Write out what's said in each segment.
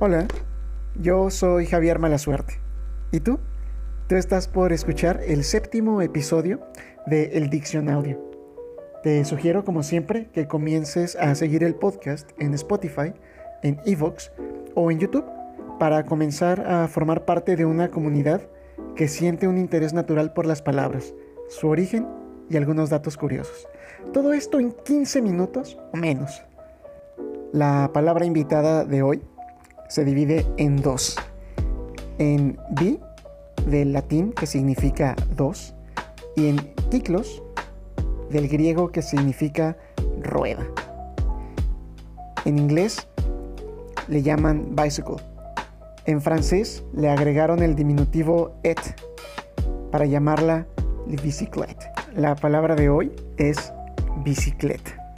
Hola, yo soy Javier Malasuerte. ¿Y tú? Tú estás por escuchar el séptimo episodio de El Diccionaudio. Te sugiero, como siempre, que comiences a seguir el podcast en Spotify, en Evox o en YouTube para comenzar a formar parte de una comunidad que siente un interés natural por las palabras, su origen y algunos datos curiosos. Todo esto en 15 minutos o menos. La palabra invitada de hoy se divide en dos. En bi, del latín que significa dos, y en kiklos, del griego que significa rueda. En inglés le llaman bicycle. En francés le agregaron el diminutivo et para llamarla bicyclette. La palabra de hoy es bicicleta.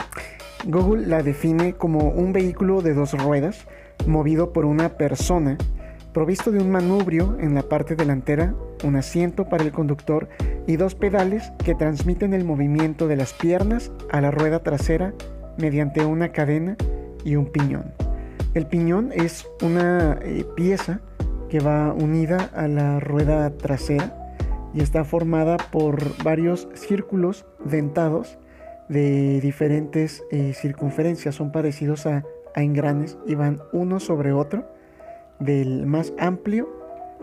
Google la define como un vehículo de dos ruedas movido por una persona, provisto de un manubrio en la parte delantera, un asiento para el conductor y dos pedales que transmiten el movimiento de las piernas a la rueda trasera mediante una cadena y un piñón. El piñón es una eh, pieza que va unida a la rueda trasera y está formada por varios círculos dentados de diferentes eh, circunferencias. Son parecidos a a engranes y van uno sobre otro, del más amplio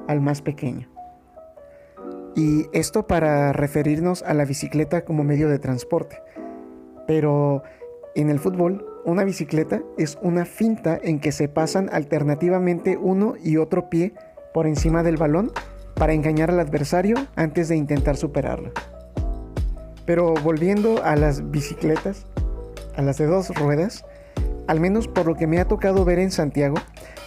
al más pequeño. Y esto para referirnos a la bicicleta como medio de transporte. Pero en el fútbol, una bicicleta es una finta en que se pasan alternativamente uno y otro pie por encima del balón para engañar al adversario antes de intentar superarlo. Pero volviendo a las bicicletas, a las de dos ruedas, al menos por lo que me ha tocado ver en Santiago,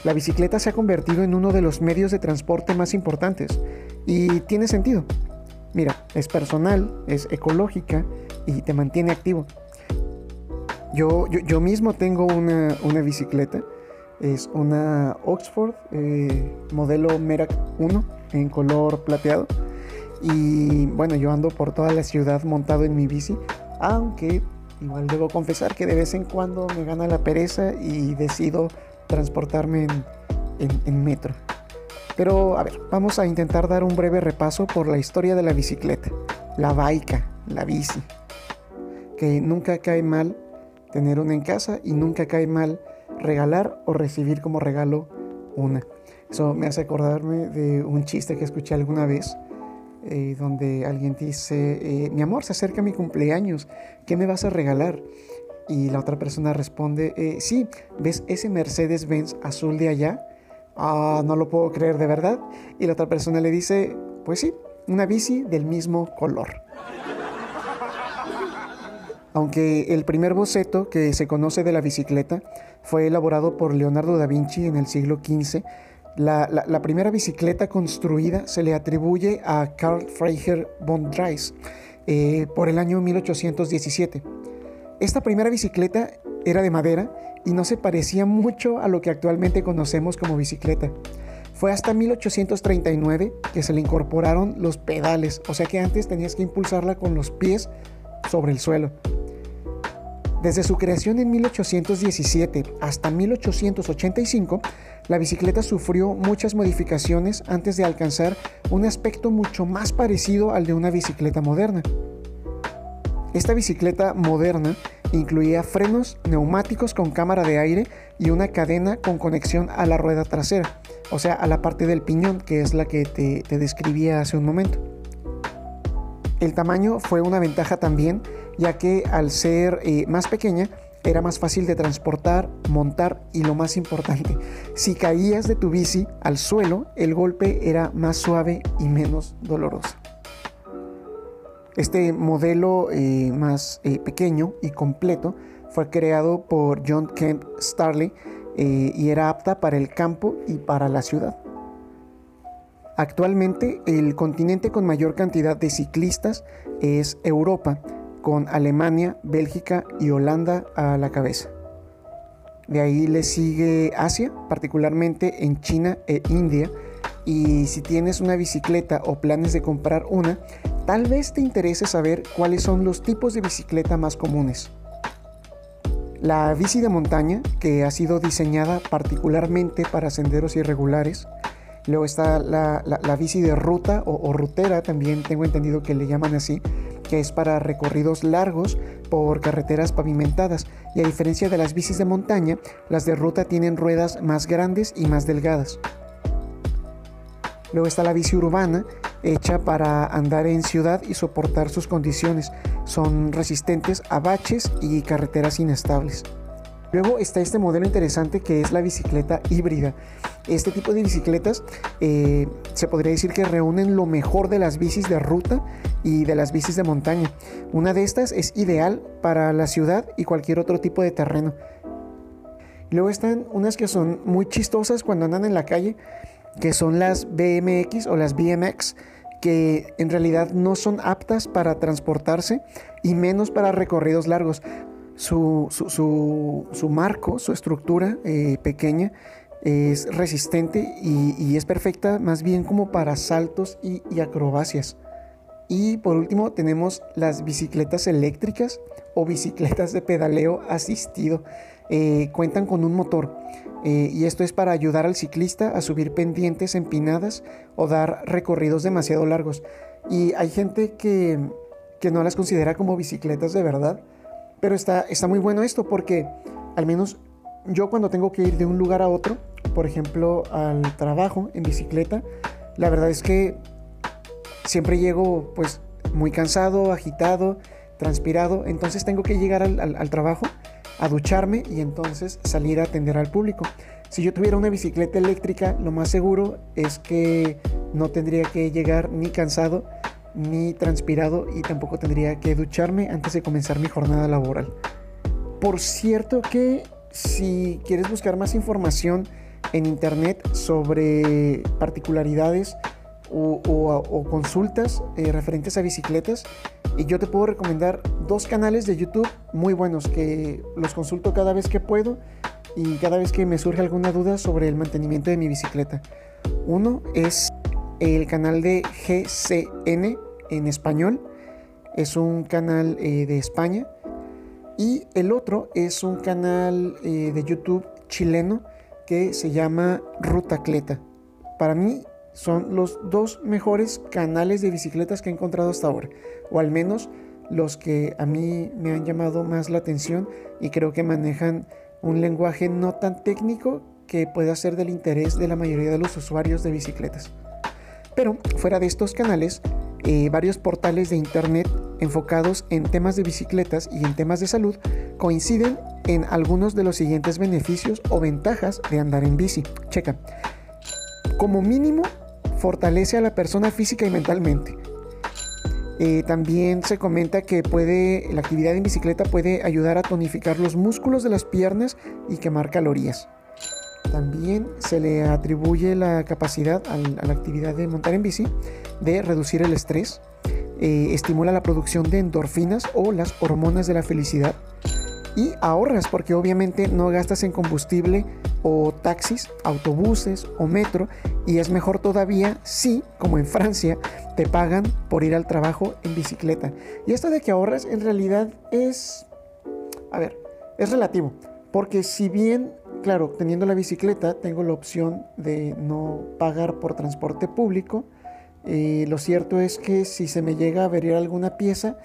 la bicicleta se ha convertido en uno de los medios de transporte más importantes y tiene sentido. Mira, es personal, es ecológica y te mantiene activo. Yo, yo, mismo tengo una, bicicleta, es una Oxford eh, modelo Merak 1 en color plateado. Y bueno, yo ando por toda la ciudad montado en mi bici, aunque Igual debo confesar que de vez en cuando me gana la pereza y decido transportarme en, metro. Pero a ver, vamos a intentar dar un breve repaso por la historia de la bicicleta, la baica, la bici. Que nunca cae mal tener una en casa y nunca cae mal regalar o recibir como regalo una. Eso me hace acordarme de un chiste que escuché alguna vez eh, donde alguien dice, eh, mi amor, se acerca mi cumpleaños, ¿qué me vas a regalar? Y la otra persona responde, eh, sí, ¿ves ese Mercedes-Benz azul de allá? Ah, no lo puedo creer de verdad. Y la otra persona le dice, pues sí, una bici del mismo color. Aunque el primer boceto que se conoce de la bicicleta fue elaborado por Leonardo da Vinci en el siglo XV, la, primera bicicleta construida se le atribuye a Carl Freiherr von Drais eh, por el año 1817. Esta primera bicicleta era de madera y no se parecía mucho a lo que actualmente conocemos como bicicleta. Fue hasta 1839 que se le incorporaron los pedales, o sea que antes tenías que impulsarla con los pies sobre el suelo. Desde su creación en 1817 hasta 1885, la bicicleta sufrió muchas modificaciones antes de alcanzar un aspecto mucho más parecido al de una bicicleta moderna. Esta bicicleta moderna incluía frenos neumáticos con cámara de aire y una cadena con conexión a la rueda trasera, o sea, a la parte del piñón, que es la que te, describía hace un momento. El tamaño fue una ventaja también, ya que al ser eh, más pequeña, era más fácil de transportar, montar y lo más importante, si caías de tu bici al suelo, el golpe era más suave y menos doloroso. Este modelo eh, más eh, pequeño y completo fue creado por John Kemp Starley eh, y era apta para el campo y para la ciudad. Actualmente el continente con mayor cantidad de ciclistas es Europa, con Alemania, Bélgica y Holanda a la cabeza. De ahí le sigue Asia, particularmente en China e India. Y si tienes una bicicleta o planes de comprar una, tal vez te interese saber cuáles son los tipos de bicicleta más comunes. La bici de montaña, que ha sido diseñada particularmente para senderos irregulares. Luego está la, bici de ruta o, o, rutera, también tengo entendido que le llaman así, que es para recorridos largos por carreteras pavimentadas. Y a diferencia de las bicis de montaña, las de ruta tienen ruedas más grandes y más delgadas. Luego está la bici urbana, hecha para andar en ciudad y soportar sus condiciones. Son resistentes a baches y carreteras inestables. Luego está este modelo interesante que es la bicicleta híbrida. Este tipo de bicicletas eh, se podría decir que reúnen lo mejor de las bicis de ruta y de las bicis de montaña. Una de estas es ideal para la ciudad y cualquier otro tipo de terreno. Luego están unas que son muy chistosas cuando andan en la calle que son las BMX o las BMX, que en realidad no son aptas para transportarse y menos para recorridos largos. Su, marco, su estructura eh, pequeña es resistente y, es perfecta más bien como para saltos y, acrobacias. Y por último tenemos las bicicletas eléctricas o bicicletas de pedaleo asistido. Eh, cuentan con un motor eh, y esto es para ayudar al ciclista a subir pendientes empinadas o dar recorridos demasiado largos. Y hay gente que, no las considera como bicicletas de verdad, pero está, está muy bueno esto porque al menos yo cuando tengo que ir de un lugar a otro, por ejemplo al trabajo en bicicleta, la verdad es que siempre llego pues muy cansado, agitado, transpirado, entonces tengo que llegar al trabajo a ducharme y entonces salir a atender al público. Si yo tuviera una bicicleta eléctrica, lo más seguro es que no tendría que llegar ni cansado ni transpirado y tampoco tendría que ducharme antes de comenzar mi jornada laboral. Por cierto que si quieres buscar más información en internet sobre particularidades o, consultas eh, referentes a bicicletas, y yo te puedo recomendar dos canales de YouTube muy buenos que los consulto cada vez que puedo y cada vez que me surge alguna duda sobre el mantenimiento de mi bicicleta. Uno es el canal de GCN en español, es un canal eh, de España. Y el otro es un canal eh, de YouTube chileno que se llama Rutacleta. Para mí son los dos mejores canales de bicicletas que he encontrado hasta ahora, o al menos los que a mí me han llamado más la atención y creo que manejan un lenguaje no tan técnico que pueda ser del interés de la mayoría de los usuarios de bicicletas. Pero fuera de estos canales, eh, varios portales de internet enfocados en temas de bicicletas y en temas de salud coinciden en algunos de los siguientes beneficios o ventajas de andar en bici. Checa. Como mínimo, fortalece a la persona física y mentalmente. Eh, también se comenta que puede, la actividad en bicicleta puede ayudar a tonificar los músculos de las piernas y quemar calorías. También se le atribuye la capacidad a la actividad de montar en bici de reducir el estrés, eh, estimula la producción de endorfinas o las hormonas de la felicidad y ahorras porque obviamente no gastas en combustible o taxis, autobuses o metro y es mejor todavía si, como en Francia, te pagan por ir al trabajo en bicicleta. Y esto de que ahorras en realidad es, a ver, es relativo, porque si bien, claro, teniendo la bicicleta tengo la opción de no pagar por transporte público, eh, lo cierto es que si se me llega a averiar alguna pieza,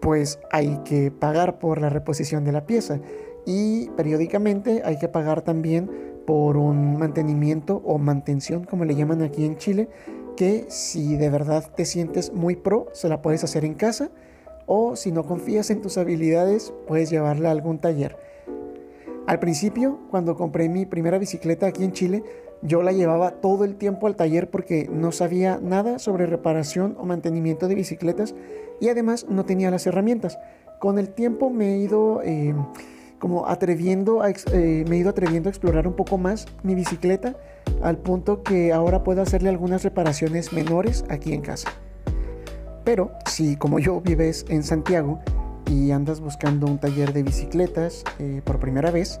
pues hay que pagar por la reposición de la pieza. Y periódicamente hay que pagar también por un mantenimiento o mantención, como le llaman aquí en Chile, que si de verdad te sientes muy pro, se la puedes hacer en casa. O si no confías en tus habilidades, puedes llevarla a algún taller. Al principio, cuando compré mi primera bicicleta aquí en Chile, yo la llevaba todo el tiempo al taller porque no sabía nada sobre reparación o mantenimiento de bicicletas y además no tenía las herramientas. Con el tiempo me he ido eh, como atreviendo a, eh, me he ido atreviendo a explorar un poco más mi bicicleta al punto que ahora puedo hacerle algunas reparaciones menores aquí en casa. Pero si como yo vives en Santiago y andas buscando un taller de bicicletas eh, por primera vez,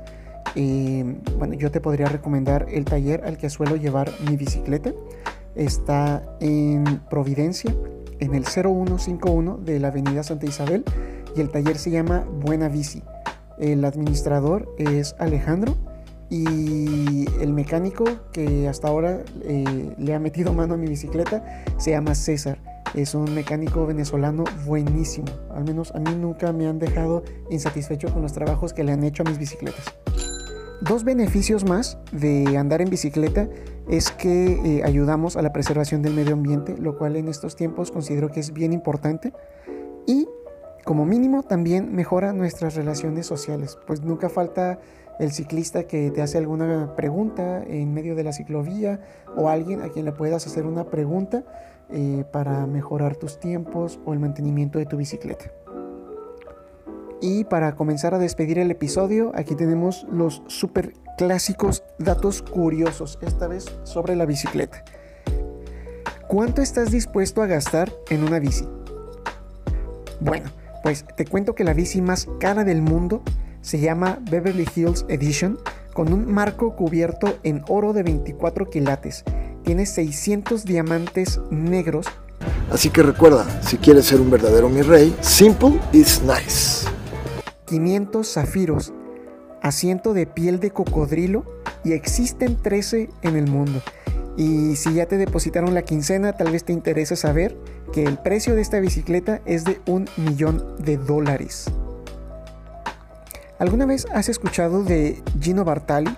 eh, bueno, yo te podría recomendar el taller al que suelo llevar mi bicicleta. Está en Providencia, en el 0151 de la Avenida Santa Isabel, y el taller se llama Buena Bici. El administrador es Alejandro y el mecánico que hasta ahora eh, le ha metido mano a mi bicicleta se llama César. Es un mecánico venezolano buenísimo. Al menos a mí nunca me han dejado insatisfecho con los trabajos que le han hecho a mis bicicletas. Dos beneficios más de andar en bicicleta es que eh, ayudamos a la preservación del medio ambiente, lo cual en estos tiempos considero que es bien importante. Y como mínimo también mejora nuestras relaciones sociales, pues nunca falta el ciclista que te hace alguna pregunta en medio de la ciclovía o alguien a quien le puedas hacer una pregunta eh, para mejorar tus tiempos o el mantenimiento de tu bicicleta. Y para comenzar a despedir el episodio, aquí tenemos los super clásicos datos curiosos, esta vez sobre la bicicleta. ¿Cuánto estás dispuesto a gastar en una bici? Bueno, pues te cuento que la bici más cara del mundo se llama Beverly Hills Edition con un marco cubierto en oro de 24 quilates. Tiene 600 diamantes negros. Así que recuerda, si quieres ser un verdadero mi rey, simple is nice. 500 zafiros, asiento de piel de cocodrilo y existen 13 en el mundo. Y si ya te depositaron la quincena, tal vez te interese saber que el precio de esta bicicleta es de un millón de dólares. ¿Alguna vez has escuchado de Gino Bartali?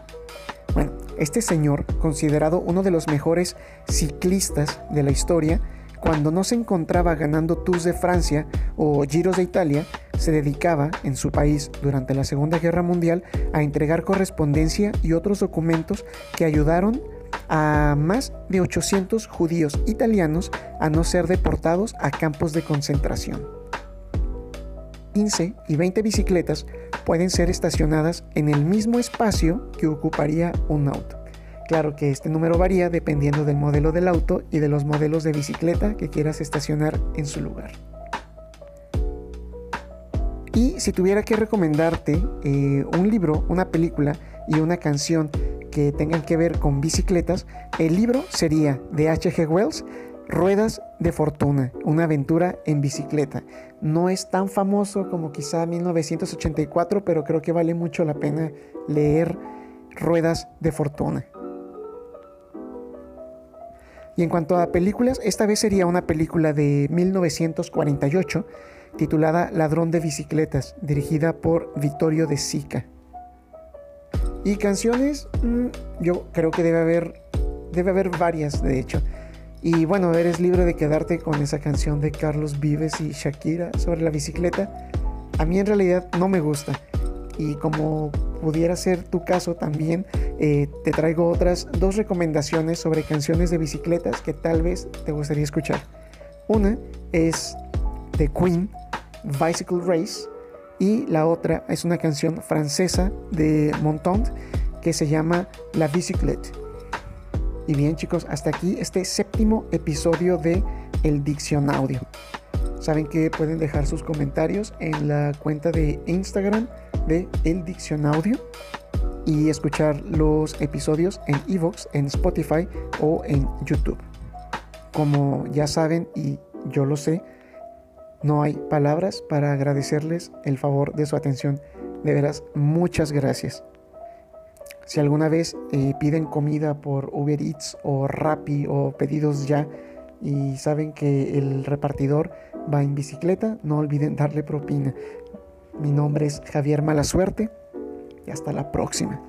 Este señor, considerado uno de los mejores ciclistas de la historia, cuando no se encontraba ganando Tours de Francia o Giros de Italia, se dedicaba en su país durante la Segunda Guerra Mundial a entregar correspondencia y otros documentos que ayudaron a más de 800 judíos italianos a no ser deportados a campos de concentración. 15 y 20 bicicletas pueden ser estacionadas en el mismo espacio que ocuparía un auto. Claro que este número varía dependiendo del modelo del auto y de los modelos de bicicleta que quieras estacionar en su lugar. Y si tuviera que recomendarte eh, un libro, una película y una canción que tengan que ver con bicicletas, el libro sería de H.G. Wells, Ruedas de Fortuna, una aventura en bicicleta. No es tan famoso como quizá 1984, pero creo que vale mucho la pena leer Ruedas de Fortuna. Y en cuanto a películas, esta vez sería una película de 1948 titulada Ladrón de Bicicletas, dirigida por Vittorio de Sica. Y canciones, mm, yo creo que debe haber, debe haber varias, de hecho. Y bueno, eres libre de quedarte con esa canción de Carlos Vives y Shakira sobre la bicicleta. A mí en realidad no me gusta. Y como pudiera ser tu caso también, eh, te traigo otras dos recomendaciones sobre canciones de bicicletas que tal vez te gustaría escuchar. Una es de Queen, Bicycle Race, y la otra es una canción francesa de Montand que se llama La Bicyclette. Y bien chicos, hasta aquí este séptimo episodio de El Diccionaudio. Saben que pueden dejar sus comentarios en la cuenta de Instagram de El Diccionaudio y escuchar los episodios en Evox, en Spotify o en YouTube. Como ya saben y yo lo sé, no hay palabras para agradecerles el favor de su atención. De veras, muchas gracias. Si alguna vez eh, piden comida por Uber Eats o Rappi o pedidos ya y saben que el repartidor va en bicicleta, no olviden darle propina. Mi nombre es Javier Malasuerte y hasta la próxima.